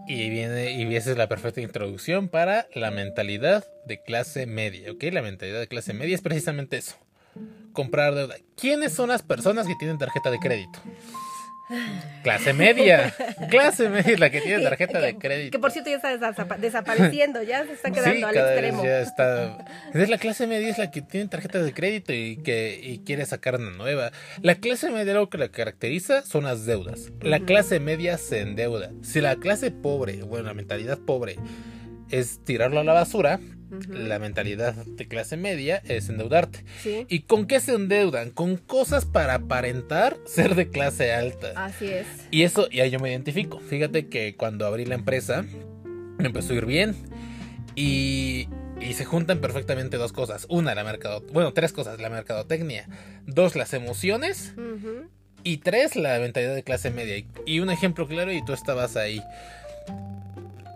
Y viene, y esa es la perfecta introducción para la mentalidad de clase media, ¿ok? La mentalidad de clase media es precisamente eso. Comprar deuda. ¿Quiénes son las personas que tienen tarjeta de crédito? Clase media. [laughs] Clase media la que tiene tarjeta de crédito. Que por cierto ya está desapareciendo, ya se está quedando al extremo. ya está. Es la clase media es la que tiene tarjeta de crédito y que y quiere sacar una nueva. La clase media lo que la caracteriza son las deudas. La clase media se endeuda. Si la clase pobre, bueno, la mentalidad pobre es tirarlo a la basura, la mentalidad de clase media es endeudarte. ¿Y con qué se endeudan? Con cosas para aparentar ser de clase alta. Así es. Y eso, ya yo me identifico. Fíjate que cuando abrí la empresa, me empezó a ir bien. Y, y se juntan perfectamente dos cosas. Una, la mercado... Bueno, tres cosas. La mercadotecnia. Dos, las emociones. Y tres, la mentalidad de clase media. Y un ejemplo claro, y tú estabas ahí.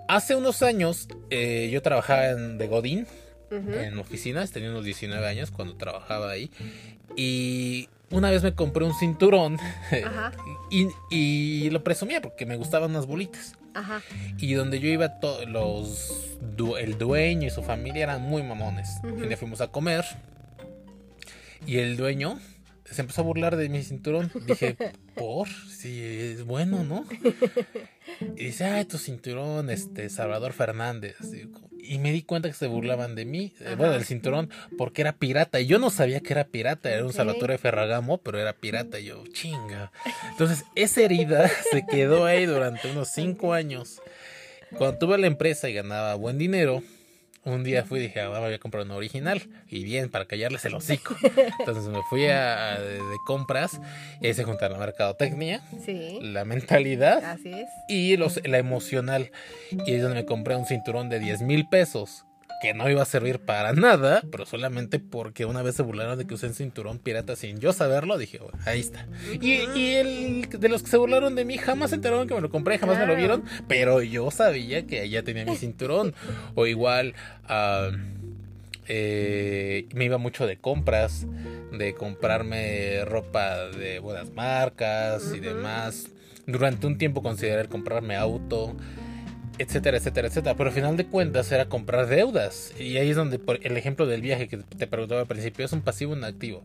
Hace unos años eh, yo trabajaba en de Godín, en oficinas, tenía unos 19 años cuando trabajaba ahí. Y una vez me compré un cinturón [laughs] y, lo presumía porque me gustaban unas bolitas. Y donde yo iba, los el dueño y su familia eran muy mamones. Y le fuimos a comer. Y el dueño se empezó a burlar de mi cinturón. Dije, por, si es bueno, ¿no? Y dice, ay, tu cinturón, este, Salvador Fernández. Y me di cuenta que se burlaban de mí, eh, bueno, del cinturón, porque era pirata. Y yo no sabía que era pirata, era un Salvatore Ferragamo, pero era pirata. Y yo, chinga. Entonces, esa herida [laughs] se quedó ahí durante unos cinco años. Cuando tuve la empresa y ganaba buen dinero, un día fui y dije, ah, voy a comprar una original. Y bien, para callarles el hocico. Entonces me fui a, de, compras y ahí se juntaron la mercadotecnia, sí. la mentalidad Así es. y los, la emocional. Y es donde me compré un cinturón de 10 mil pesos que no iba a servir para nada, pero solamente porque una vez se burlaron de que usé un cinturón pirata sin yo saberlo, dije, bueno, ahí está. Y, y, el de los que se burlaron de mí jamás se enteraron que me lo compré, jamás me lo vieron, pero yo sabía que ya tenía mi cinturón. o igual, uh, eh, me iba mucho de compras, de comprarme ropa de buenas marcas y demás. Durante un tiempo consideré comprarme auto etcétera, etcétera, etcétera. Pero al final de cuentas era comprar deudas. Y ahí es donde por el ejemplo del viaje que te preguntaba al principio es un pasivo un activo.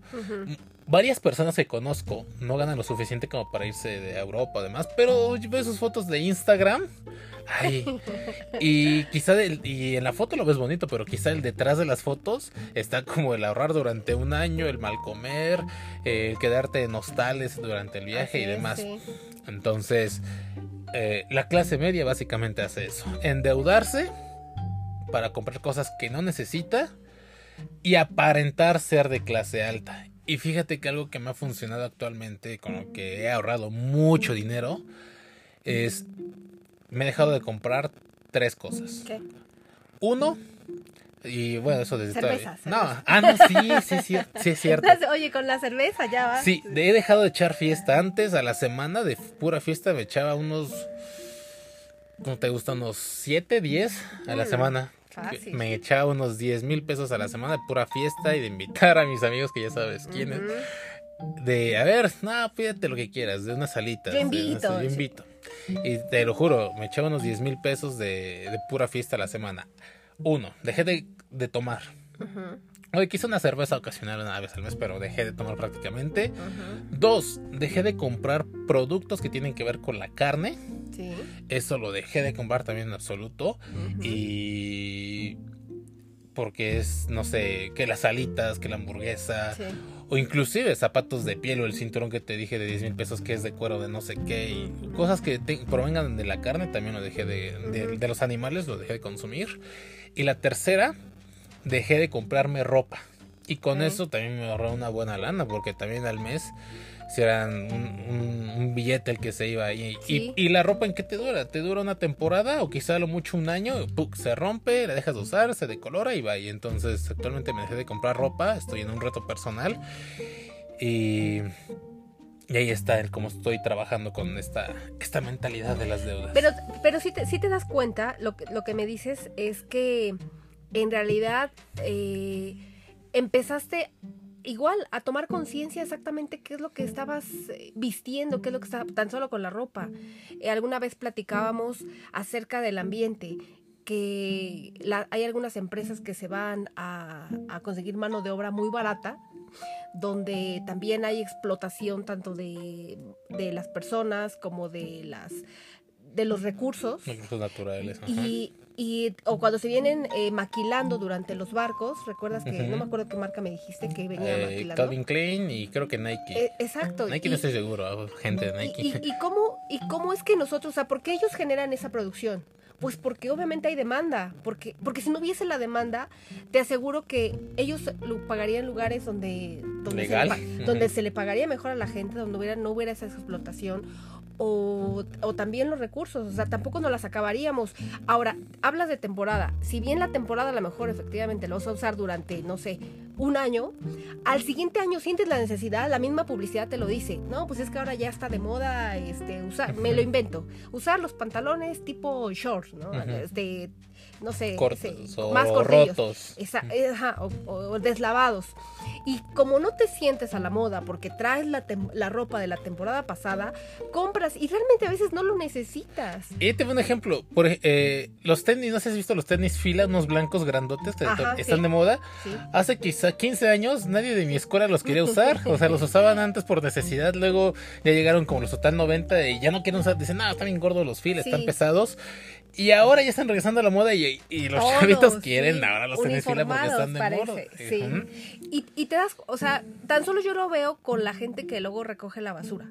Varias personas que conozco no ganan lo suficiente como para irse de Europa además, pero yo veo sus fotos de Instagram. Ay, y quizá y en la foto lo ves bonito, pero quizá el detrás de las fotos está como el ahorrar durante un año, el mal comer, el quedarte en hostales durante el viaje y demás. Entonces, eh, la clase media básicamente hace eso. Endeudarse para comprar cosas que no necesita y aparentar ser de clase alta. Y fíjate que algo que me ha funcionado actualmente, con lo que he ahorrado mucho dinero, es me he dejado de comprar tres cosas. ¿Qué? Uno, y bueno, eso desde cerveza, No, ah, no, sí, sí, sí, sí es cierto. Oye, con la cerveza ya va. Sí, he dejado de echar fiesta antes, a la semana de pura fiesta me echaba unos, ¿cómo te gusta? Unos 7, 10 a la semana. Fácil. Me echaba unos 10 mil pesos a la semana de pura fiesta y de invitar a mis amigos que ya sabes quiénes. De, a ver, no, pídete lo que quieras, de unas salitas. Yo invito. yo invito. Y te lo juro, me echaba unos 10 mil pesos de, de pura fiesta a la semana. Uno, dejé de, tomar. Hoy quise una cerveza ocasional una vez al mes, pero dejé de tomar prácticamente. Dos, dejé de comprar productos que tienen que ver con la carne. Sí. Eso lo dejé de comprar también en absoluto. Y porque es, no sé, que las alitas, que la hamburguesa, o inclusive zapatos de piel o el cinturón que te dije de 10 mil pesos que es de cuero de no sé qué, y cosas que provengan de la carne también lo dejé de, de los animales, lo dejé de consumir. Y la tercera, dejé de comprarme ropa. Y con eso también me ahorré una buena lana, porque también al mes si eran un, billete el que se iba ahí. Y, la ropa en qué te dura? ¿Te dura una temporada o quizá lo mucho un año? se rompe, la dejas de usar, se decolora y va. Y entonces actualmente me dejé de comprar ropa, estoy en un reto personal. Y, y ahí está el cómo estoy trabajando con esta, esta mentalidad de las deudas. Pero, pero si, te, te das cuenta, lo que, lo que me dices es que en realidad eh, empezaste igual a tomar conciencia exactamente qué es lo que estabas eh, vistiendo, qué es lo que estaba tan solo con la ropa. Eh, alguna vez platicábamos acerca del ambiente que hay algunas empresas que se van a, conseguir mano de obra muy barata, donde también hay explotación tanto de, de las personas como de las de los recursos. Recursos naturales. Y, y, o cuando se vienen eh, maquilando durante los barcos, recuerdas que no me acuerdo qué marca me dijiste que venía eh, maquilando. Calvin Klein y creo que Nike. Eh, exacto. Nike no estoy seguro, gente de Nike. Y, y, cómo, ¿Y cómo es que nosotros, o sea, por qué ellos generan esa producción? Pues porque obviamente hay demanda, porque, porque si no hubiese la demanda, te aseguro que ellos lo pagarían en lugares donde, donde, Legal. Se, le, donde se le pagaría mejor a la gente, donde hubiera, no hubiera esa explotación o, también los recursos, o sea, tampoco nos las acabaríamos. Ahora, hablas de temporada, si bien la temporada a lo mejor efectivamente lo vas a usar durante, no sé, un año, al siguiente año sientes la necesidad, la misma publicidad te lo dice, no, pues es que ahora ya está de moda, este, usar, me lo invento, usar los pantalones tipo shorts, ¿no? Este, no sé, cortos o más rotos. o, deslavados. Y como no te sientes a la moda porque traes la, la, ropa de la temporada pasada, compras y realmente a veces no lo necesitas. Y te un ejemplo. Por, eh, los tenis, no sé si has visto los tenis fila, unos blancos grandotes están de moda. Hace quizá 15 años nadie de mi escuela los quería [laughs] usar. o sea, los usaban antes por necesidad. Luego ya llegaron como los total 90 y ya no quieren usar. Dicen, no, están bien gordos los filas, están pesados. Y ahora ya están regresando a la moda y, los chavitos quieren ahora los tenis fila porque están de moda. Sí. y, y te das, o sea, tan solo yo lo veo con la gente que luego recoge la basura.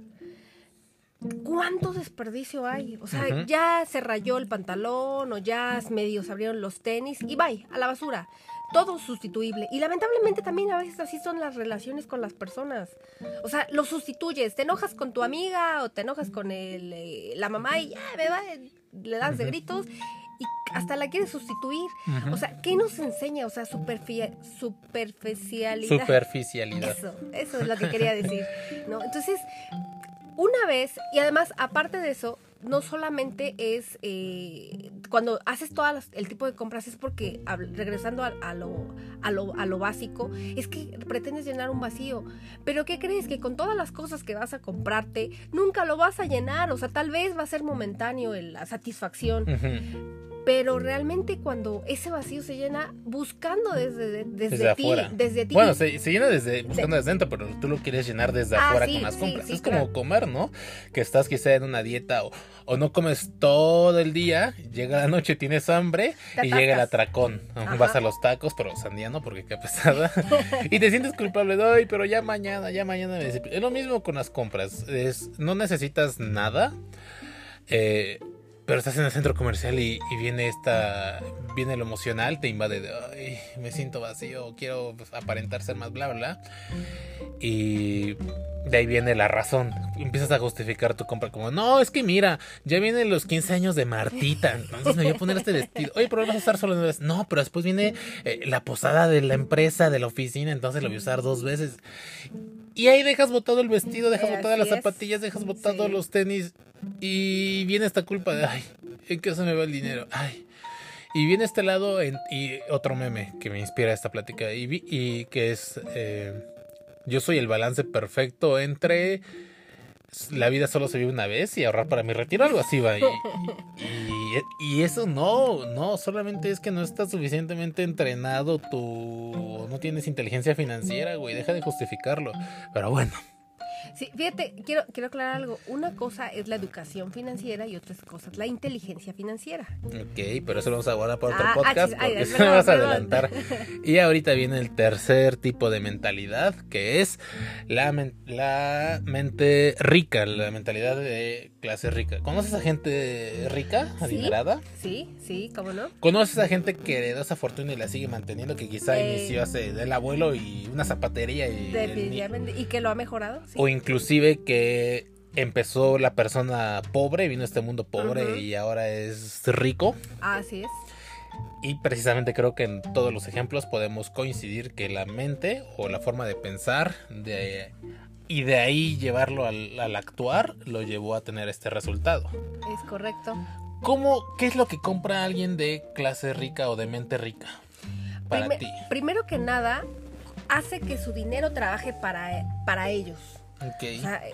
¿Cuánto desperdicio hay? O sea, ya se rayó el pantalón o ya medio se abrieron los tenis y bye, a la basura. Todo sustituible. Y lamentablemente también a veces así son las relaciones con las personas. O sea, lo sustituyes. Te enojas con tu amiga o te enojas con el, eh, la mamá y ya me va, le das de gritos y hasta la quieres sustituir. O sea, ¿qué nos enseña? O sea, superficialidad. Superficialidad. Eso, eso es lo que quería decir. ¿no? Entonces, una vez, y además, aparte de eso, no solamente es eh, cuando haces todo el tipo de compras, es porque, regresando a, lo, a, lo, a lo básico, es que pretendes llenar un vacío. Pero ¿qué crees? Que con todas las cosas que vas a comprarte, nunca lo vas a llenar. O sea, tal vez va a ser momentáneo la satisfacción pero realmente cuando ese vacío se llena buscando desde, desde, ti, desde ti. Bueno, se, llena desde buscando desde dentro, pero tú lo quieres llenar desde ah, afuera con las compras. es como comer, ¿no? Que estás quizá en una dieta o, o, no comes todo el día, llega la noche, tienes hambre y llega el atracón. Vas a los tacos, pero sandía no, porque qué pesada. [laughs] y te sientes culpable de hoy, pero ya mañana, ya mañana. Es lo mismo con las compras. Es, no necesitas nada. Eh, pero estás en el centro comercial y, viene esta viene lo emocional te invade de ay me siento vacío quiero aparentar ser más bla bla y de ahí viene la razón. Empiezas a justificar tu compra como no es que mira ya vienen los 15 años de Martita entonces me voy a poner este vestido oye pero vas a estar solo una vez no pero después viene eh, la posada de la empresa de la oficina entonces lo voy a usar dos veces y ahí dejas botado el vestido, dejas botadas las zapatillas, dejas botados los tenis. Y viene esta culpa de, ay, ¿en qué se me va el dinero? Ay. Y viene este lado y otro meme que me inspira esta plática y, y que es, eh, yo soy el balance perfecto entre la vida solo se vive una vez y ahorrar para mi retiro, algo así va. Y, y, eso no, no, solamente es que no estás suficientemente entrenado, tú no tienes inteligencia financiera, güey, deja de justificarlo. Pero bueno, Sí, fíjate, quiero, quiero aclarar algo. Una cosa es la educación financiera y otra cosa es la inteligencia financiera. Ok, pero eso lo vamos a guardar para otro ah, podcast porque [laughs] se vas a adelantar. Y ahorita viene el tercer tipo de mentalidad, que es la, la mente rica, la mentalidad de clase rica. ¿Conoces a gente rica, adinerada? Sí, sí, ¿cómo no? ¿Conoces a gente que heredó esa fortuna y la sigue manteniendo, que quizá eh, inició hace del abuelo y una zapatería y... y que lo ha mejorado. O inclusive que empezó la persona pobre, vino a este mundo pobre y ahora es rico. Así es. Y precisamente creo que en todos los ejemplos podemos coincidir que la mente o la forma de pensar de, y de ahí llevarlo al, actuar lo llevó a tener este resultado. Es correcto. ¿Cómo, ¿Qué es lo que compra alguien de clase rica o de mente rica para ti? Primero que nada, hace que su dinero trabaje para, para ellos.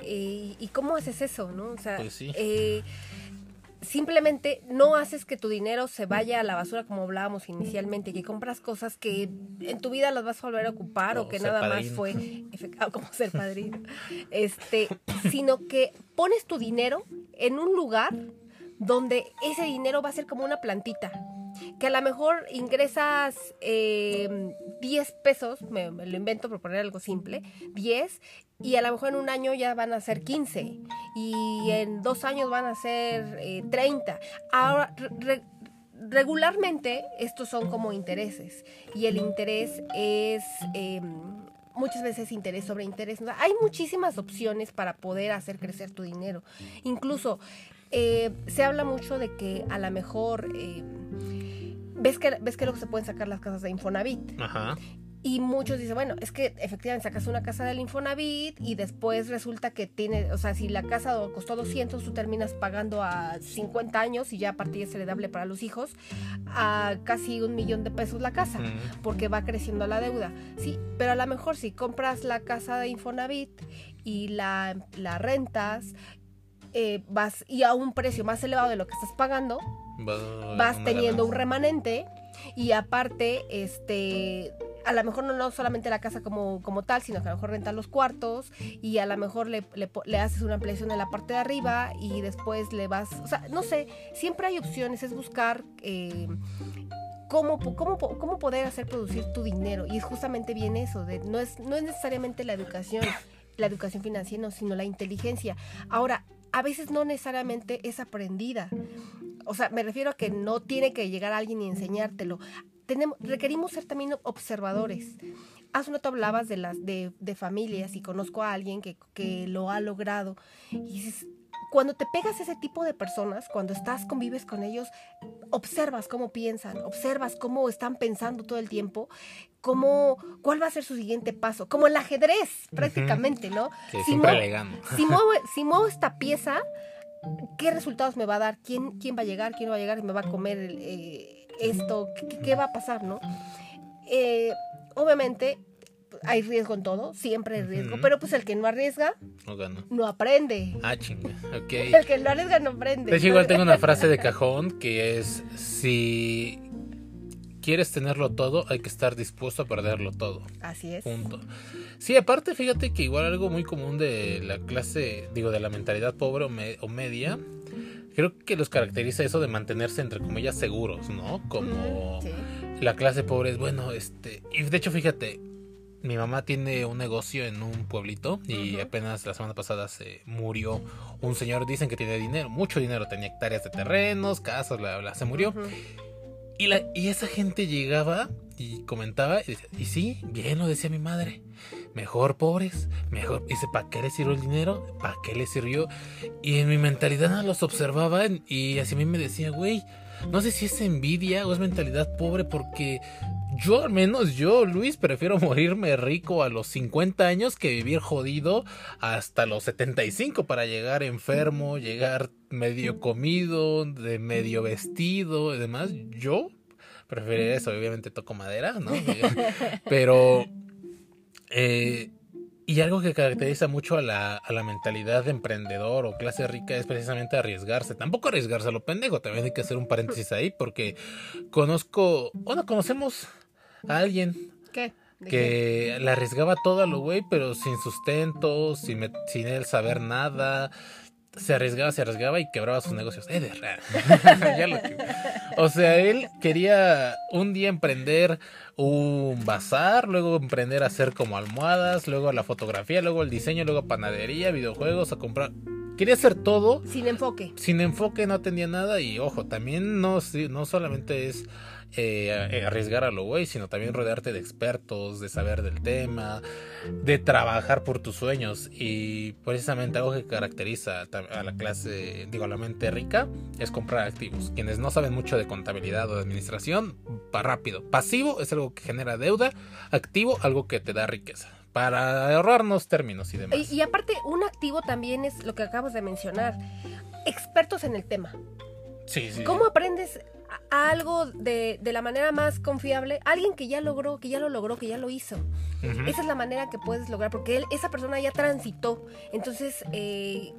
¿Y cómo haces eso, no? O sea, pues eh, simplemente no haces que tu dinero se vaya a la basura como hablábamos inicialmente, que compras cosas que en tu vida las vas a volver a ocupar o que nada más fue [laughs] ah, como ser padrino, este, sino que pones tu dinero en un lugar donde ese dinero va a ser como una plantita que a lo mejor ingresas 10 eh, pesos, me, lo invento por poner algo simple, 10, y a lo mejor en un año ya van a ser 15, y en dos años van a ser 30. Eh, Ahora, regularmente estos son como intereses, y el interés es... Em, muchas veces interés sobre interés. Hay muchísimas opciones para poder hacer crecer tu dinero. Incluso eh, se habla mucho de que a lo mejor ves que, ves que luego se pueden sacar las casas de Infonavit. Ajá. Y muchos dicen, bueno, es que efectivamente sacas una casa del Infonavit y después resulta que tiene, o sea, si la casa costó 200, tú terminas pagando a 50 años y ya a partir es heredable para los hijos, a casi un millón de pesos la casa, porque va creciendo la deuda. Sí, pero a lo mejor si compras la casa de Infonavit y la, la rentas eh, vas y a un precio más elevado de lo que estás pagando, vas teniendo un remanente y aparte, este, a lo mejor no, solamente la casa como, como tal, sino que a lo mejor rentas los cuartos y a lo mejor le, le, haces una ampliación en la parte de arriba y después le vas, o sea, no sé, siempre hay opciones, es buscar... Eh, Cómo, cómo, cómo, poder hacer producir tu dinero. Y es justamente bien eso, de, no, es, no es necesariamente la educación, la educación financiera, sino la inteligencia. Ahora, a veces no necesariamente es aprendida. O sea, me refiero a que no tiene que llegar alguien y enseñártelo. Tenemos, requerimos ser también observadores. Hace un rato hablabas de las de, de familias y conozco a alguien que, que lo ha logrado. Y dices, cuando te pegas a ese tipo de personas, cuando estás, convives con ellos, observas cómo piensan, observas cómo están pensando todo el tiempo, cómo, cuál va a ser su siguiente paso, como el ajedrez, prácticamente, ¿no? Que Si siempre muevo- si muevo, [laughs] si muevo esta pieza, ¿qué resultados me va a dar? ¿Quién, quién va a llegar? ¿Quién no va a llegar? ¿Me va a comer el, eh, esto? ¿Qué, qué- va a pasar, no? Eh, obviamente hay riesgo en todo, siempre hay riesgo, pero pues el que no arriesga, No aprende. Ah, chinga. Ok. El que no arriesga no aprende. De hecho, igual tengo una frase de cajón que es: si quieres tenerlo todo, hay que estar dispuesto a perderlo todo. Así es. Punto. Sí, aparte, fíjate que igual algo muy común de la clase, digo, de la mentalidad pobre o, me- o media, creo que los caracteriza eso de mantenerse, entre comillas, seguros, ¿no? Como Sí. la clase pobre es, bueno, este, y de hecho, fíjate, mi mamá tiene un negocio en un pueblito y apenas la semana pasada se murió un señor, dicen que tiene dinero, mucho dinero, tenía hectáreas de terrenos, casas, bla, bla, se murió. Y, la, y esa gente llegaba y comentaba, y, decía, y sí, bien lo decía mi madre, mejor pobres, mejor. Dice, ¿para qué le sirvió el dinero? ¿Para qué le sirvió? Y en mi mentalidad los observaba y hacia mí me decía, güey, no sé si es envidia o es mentalidad pobre porque yo al menos yo, Luis, prefiero [laughs] morirme rico a los 50 años que vivir jodido hasta los 75 para llegar enfermo, llegar medio comido, de medio vestido y demás. Yo preferiría eso, obviamente toco madera, ¿no? [laughs] Pero... eh, y algo que caracteriza mucho a la, a la mentalidad de emprendedor o clase rica es precisamente arriesgarse. Tampoco arriesgarse a lo pendejo, también hay que hacer un paréntesis ahí porque conozco, bueno, conocemos a alguien ¿Qué? ¿De qué? que le arriesgaba todo a lo güey, pero sin sustento, sin, sin él saber nada. Se arriesgaba, se arriesgaba y quebraba sus negocios. Eder. [laughs] Ya lo que- O sea, él quería un día emprender un bazar, luego emprender a hacer como almohadas, luego la fotografía, luego el diseño, luego panadería, videojuegos, a comprar. Quería hacer todo Sin enfoque. sin enfoque no atendía nada y ojo, también no, no solamente es eh, arriesgar a lo güey, sino también rodearte de expertos, de saber del tema, de trabajar por tus sueños y precisamente algo que caracteriza a la clase, digo, a la mente rica es comprar activos. Quienes no saben mucho de contabilidad o de administración, pa rápido. Pasivo es algo que genera deuda, activo algo que te da riqueza. Para ahorrarnos términos y demás. Y, y aparte, un activo también es lo que acabas de mencionar. Expertos en el tema. sí, sí. ¿Cómo aprendes a- algo de, de la manera más confiable? Alguien que ya logró, que ya lo logró, que ya lo hizo. Esa es la manera que puedes lograr, porque él, esa persona ya transitó. Entonces, eh,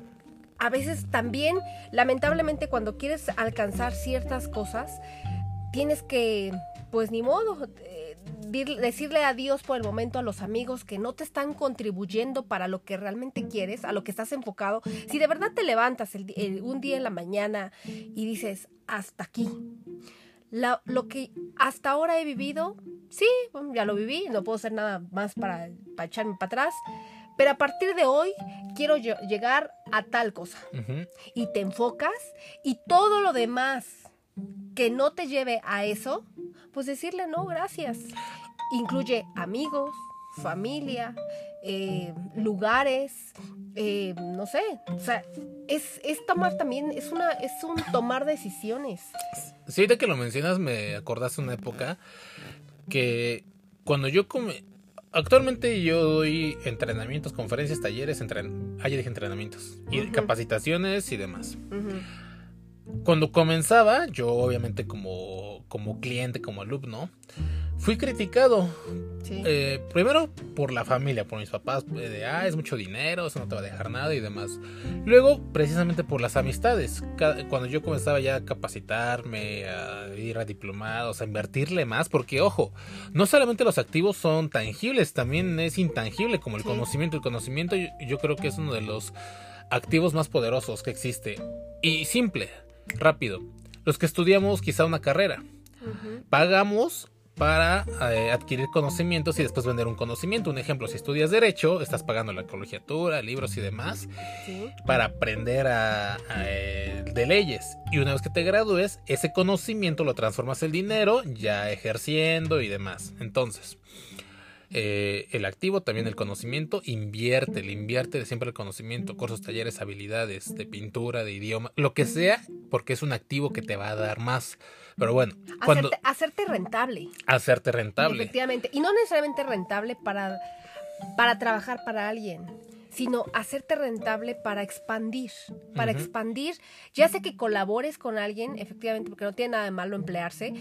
a veces también, lamentablemente, cuando quieres alcanzar ciertas cosas, tienes que, pues ni modo, eh, decirle adiós por el momento a los amigos que no te están contribuyendo para lo que realmente quieres, a lo que estás enfocado. Si de verdad te levantas el di- el- un día en la mañana y dices, hasta aquí, la- lo que hasta ahora he vivido, sí, ya lo viví, no puedo hacer nada más para, para echarme para atrás, pero a partir de hoy quiero llegar a tal cosa. Y te enfocas y todo lo demás que no te lleve a eso, pues decirle no, gracias. Incluye amigos, familia, eh, lugares, eh, no sé, o sea, es, es tomar también, es una, es un tomar decisiones. Sí, ahorita que lo mencionas me acordaste una época que cuando yo come... Actualmente yo doy entrenamientos, conferencias, talleres, entren... ah, ya dije entrenamientos, y capacitaciones y demás. Cuando comenzaba, yo obviamente como, como cliente, como alumno, fui criticado. Sí. Eh, primero por la familia, por mis papás, de, ah, es mucho dinero, eso no te va a dejar nada y demás. Luego, precisamente por las amistades. Cuando yo comenzaba ya a capacitarme, a ir a diplomados, a invertirle más, porque ojo, no solamente los activos son tangibles, también es intangible como el Sí. conocimiento. El conocimiento yo, yo creo que es uno de los activos más poderosos que existe. Y simple, rápido. Los que estudiamos quizá una carrera, Ujú. pagamos para eh, adquirir conocimientos y después vender un conocimiento. Un ejemplo, si estudias derecho, estás pagando la colegiatura, libros y demás para aprender a, eh, de leyes. Y una vez que te gradúes, ese conocimiento lo transformas en dinero, ya ejerciendo y demás. Entonces, eh, el activo, también el conocimiento, invierte, le invierte siempre el conocimiento, cursos, talleres, habilidades de pintura, de idioma, lo que sea, porque es un activo que te va a dar más. Pero bueno, cuando... Hacerte, rentable. Hacerte rentable. Efectivamente. Y no necesariamente rentable para, para trabajar para alguien sino hacerte rentable para expandir, para expandir, ya sé que colabores con alguien, efectivamente, porque no tiene nada de malo emplearse,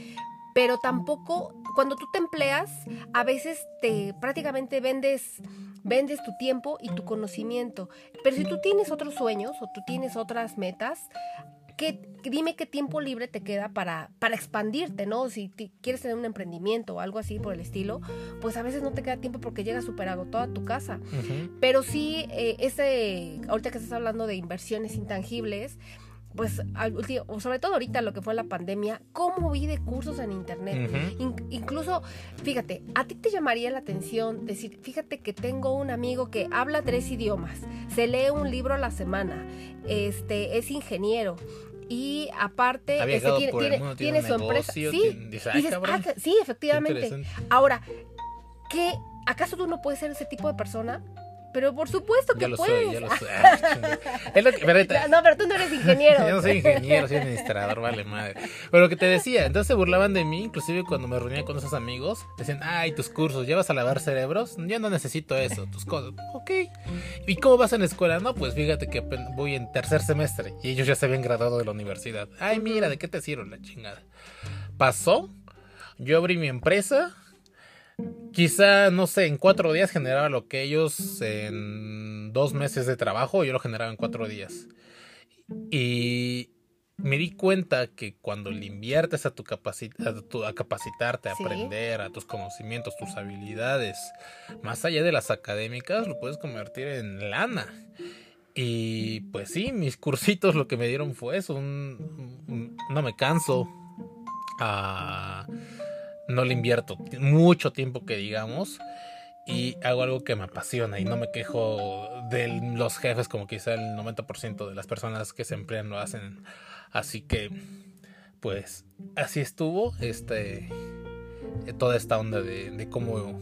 pero tampoco cuando tú te empleas, a veces te prácticamente vendes vendes tu tiempo y tu conocimiento. Pero si tú tienes otros sueños o tú tienes otras metas, ¿qué, dime qué tiempo libre te queda para, para expandirte, ¿no? Si quieres tener un emprendimiento o algo así por el estilo, pues a veces no te queda tiempo porque llegas súper agotado a tu casa. Pero sí, eh, ese, ahorita que estás hablando de inversiones intangibles, pues sobre todo ahorita lo que fue la pandemia, cómo vi de cursos en internet. incluso, fíjate, a ti te llamaría la atención decir, fíjate que tengo un amigo que habla tres idiomas, se lee un libro a la semana, este, es ingeniero, y aparte este, tiene, su empresa. Sí, ah, sí, efectivamente. Ahora, ¿qué, ¿acaso tú no puedes ser ese tipo de persona? Pero por supuesto que ya lo puedes. Soy, ya lo soy. [laughs] Ah, no, pero tú no eres ingeniero. [laughs] yo no soy ingeniero, soy administrador, vale madre. Pero lo que te decía, entonces se burlaban de mí, inclusive cuando me reunía con esos amigos, decían, ay, tus cursos, ¿llevas a lavar cerebros? Yo no necesito eso, tus cosas. Ok. ¿Y cómo vas en la escuela? No, pues fíjate que voy en tercer semestre y ellos ya se habían graduado de la universidad. Ay, mira, ¿de qué te sirve la chingada? Pasó, yo abrí mi empresa Quizá, no sé, en cuatro días generaba lo que ellos en dos meses de trabajo, yo lo generaba en cuatro días. Y me di cuenta que cuando le inviertes a tu, a, capacitarte, a aprender, a tus conocimientos, tus habilidades, más allá de las académicas, lo puedes convertir en lana. Y pues sí, mis cursitos lo que me dieron fue eso, no me canso. a no le invierto mucho tiempo que digamos y hago algo que me apasiona y no me quejo de los jefes como quizá el 90% de las personas que se emplean lo hacen. Así que, pues, así estuvo este toda esta onda de, de cómo,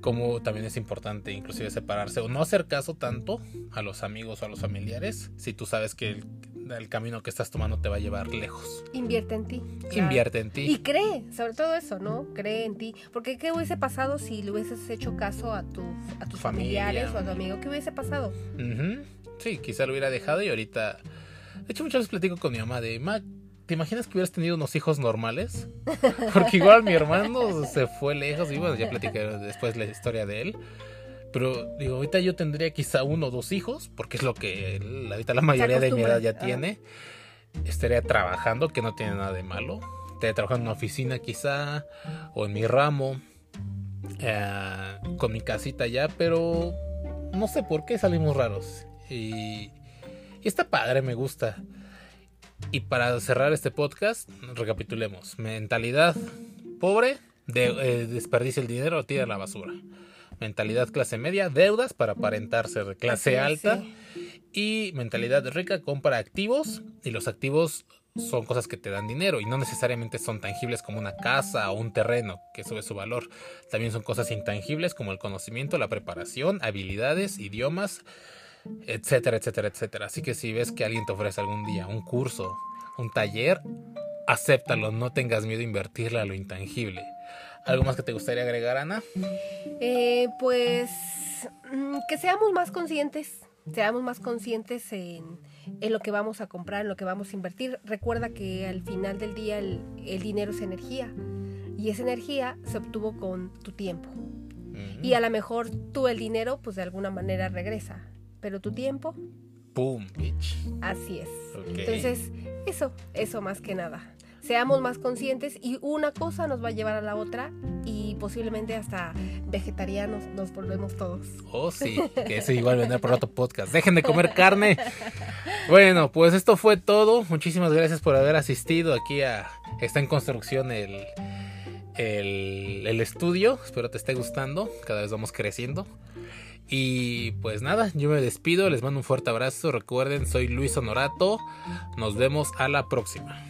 cómo también es importante inclusive separarse o no hacer caso tanto a los amigos o a los familiares si tú sabes que el camino que estás tomando te va a llevar lejos. Invierte en ti. Invierte en ti. Y cree, sobre todo eso, ¿no? Cree en ti. Porque ¿qué hubiese pasado si le hubieses hecho caso a, tus a tus familiares o a tu amigo? ¿Qué hubiese pasado? Sí, quizá lo hubiera dejado y ahorita... De hecho, muchas veces platico con mi mamá de, Ma, ¿te imaginas que hubieras tenido unos hijos normales? [laughs] Porque igual mi hermano se fue lejos y bueno, ya platiqué después la historia de él. Pero digo, ahorita yo tendría quizá uno o dos hijos, porque es lo que ahorita la mayoría de mi edad ya tiene. Estaría trabajando, que no tiene nada de malo. Estaría trabajando en una oficina quizá, o en mi ramo, eh, con mi casita ya, pero no sé por qué salimos raros. Y, y está padre, me gusta. Y para cerrar este podcast, recapitulemos. Mentalidad pobre, de, eh, desperdicia el dinero, tira la basura mentalidad clase media, deudas para aparentar ser clase alta y mentalidad rica, compra activos y los activos son cosas que te dan dinero y no necesariamente son tangibles como una casa o un terreno que sube su valor. También son cosas intangibles como el conocimiento, la preparación, habilidades, idiomas, etcétera, etcétera, etcétera. Así que si ves que alguien te ofrece algún día un curso, un taller, acéptalo, no tengas miedo a invertirle a lo intangible. ¿Algo más que te gustaría agregar, Ana? Eh, pues mm, que seamos más conscientes, seamos más conscientes en, lo que vamos a comprar, en lo que vamos a invertir. Recuerda que al final del día el, dinero es energía y esa energía se obtuvo con tu tiempo. Y a lo mejor tú el dinero, pues de alguna manera regresa, pero tu tiempo... ¡Pum, bitch! Así es. Entonces, eso, eso más que nada seamos más conscientes y una cosa nos va a llevar a la otra y posiblemente hasta vegetarianos nos volvemos todos. Oh, sí, [laughs] que eso igual vendrá por otro podcast. Dejen de comer carne. Bueno, pues esto fue todo. Muchísimas gracias por haber asistido aquí a Está en construcción el el, el estudio. Espero te esté gustando. Cada vez vamos creciendo. Y pues nada, yo me despido, les mando un fuerte abrazo. Recuerden, soy Luis Honorato. Nos vemos a la próxima.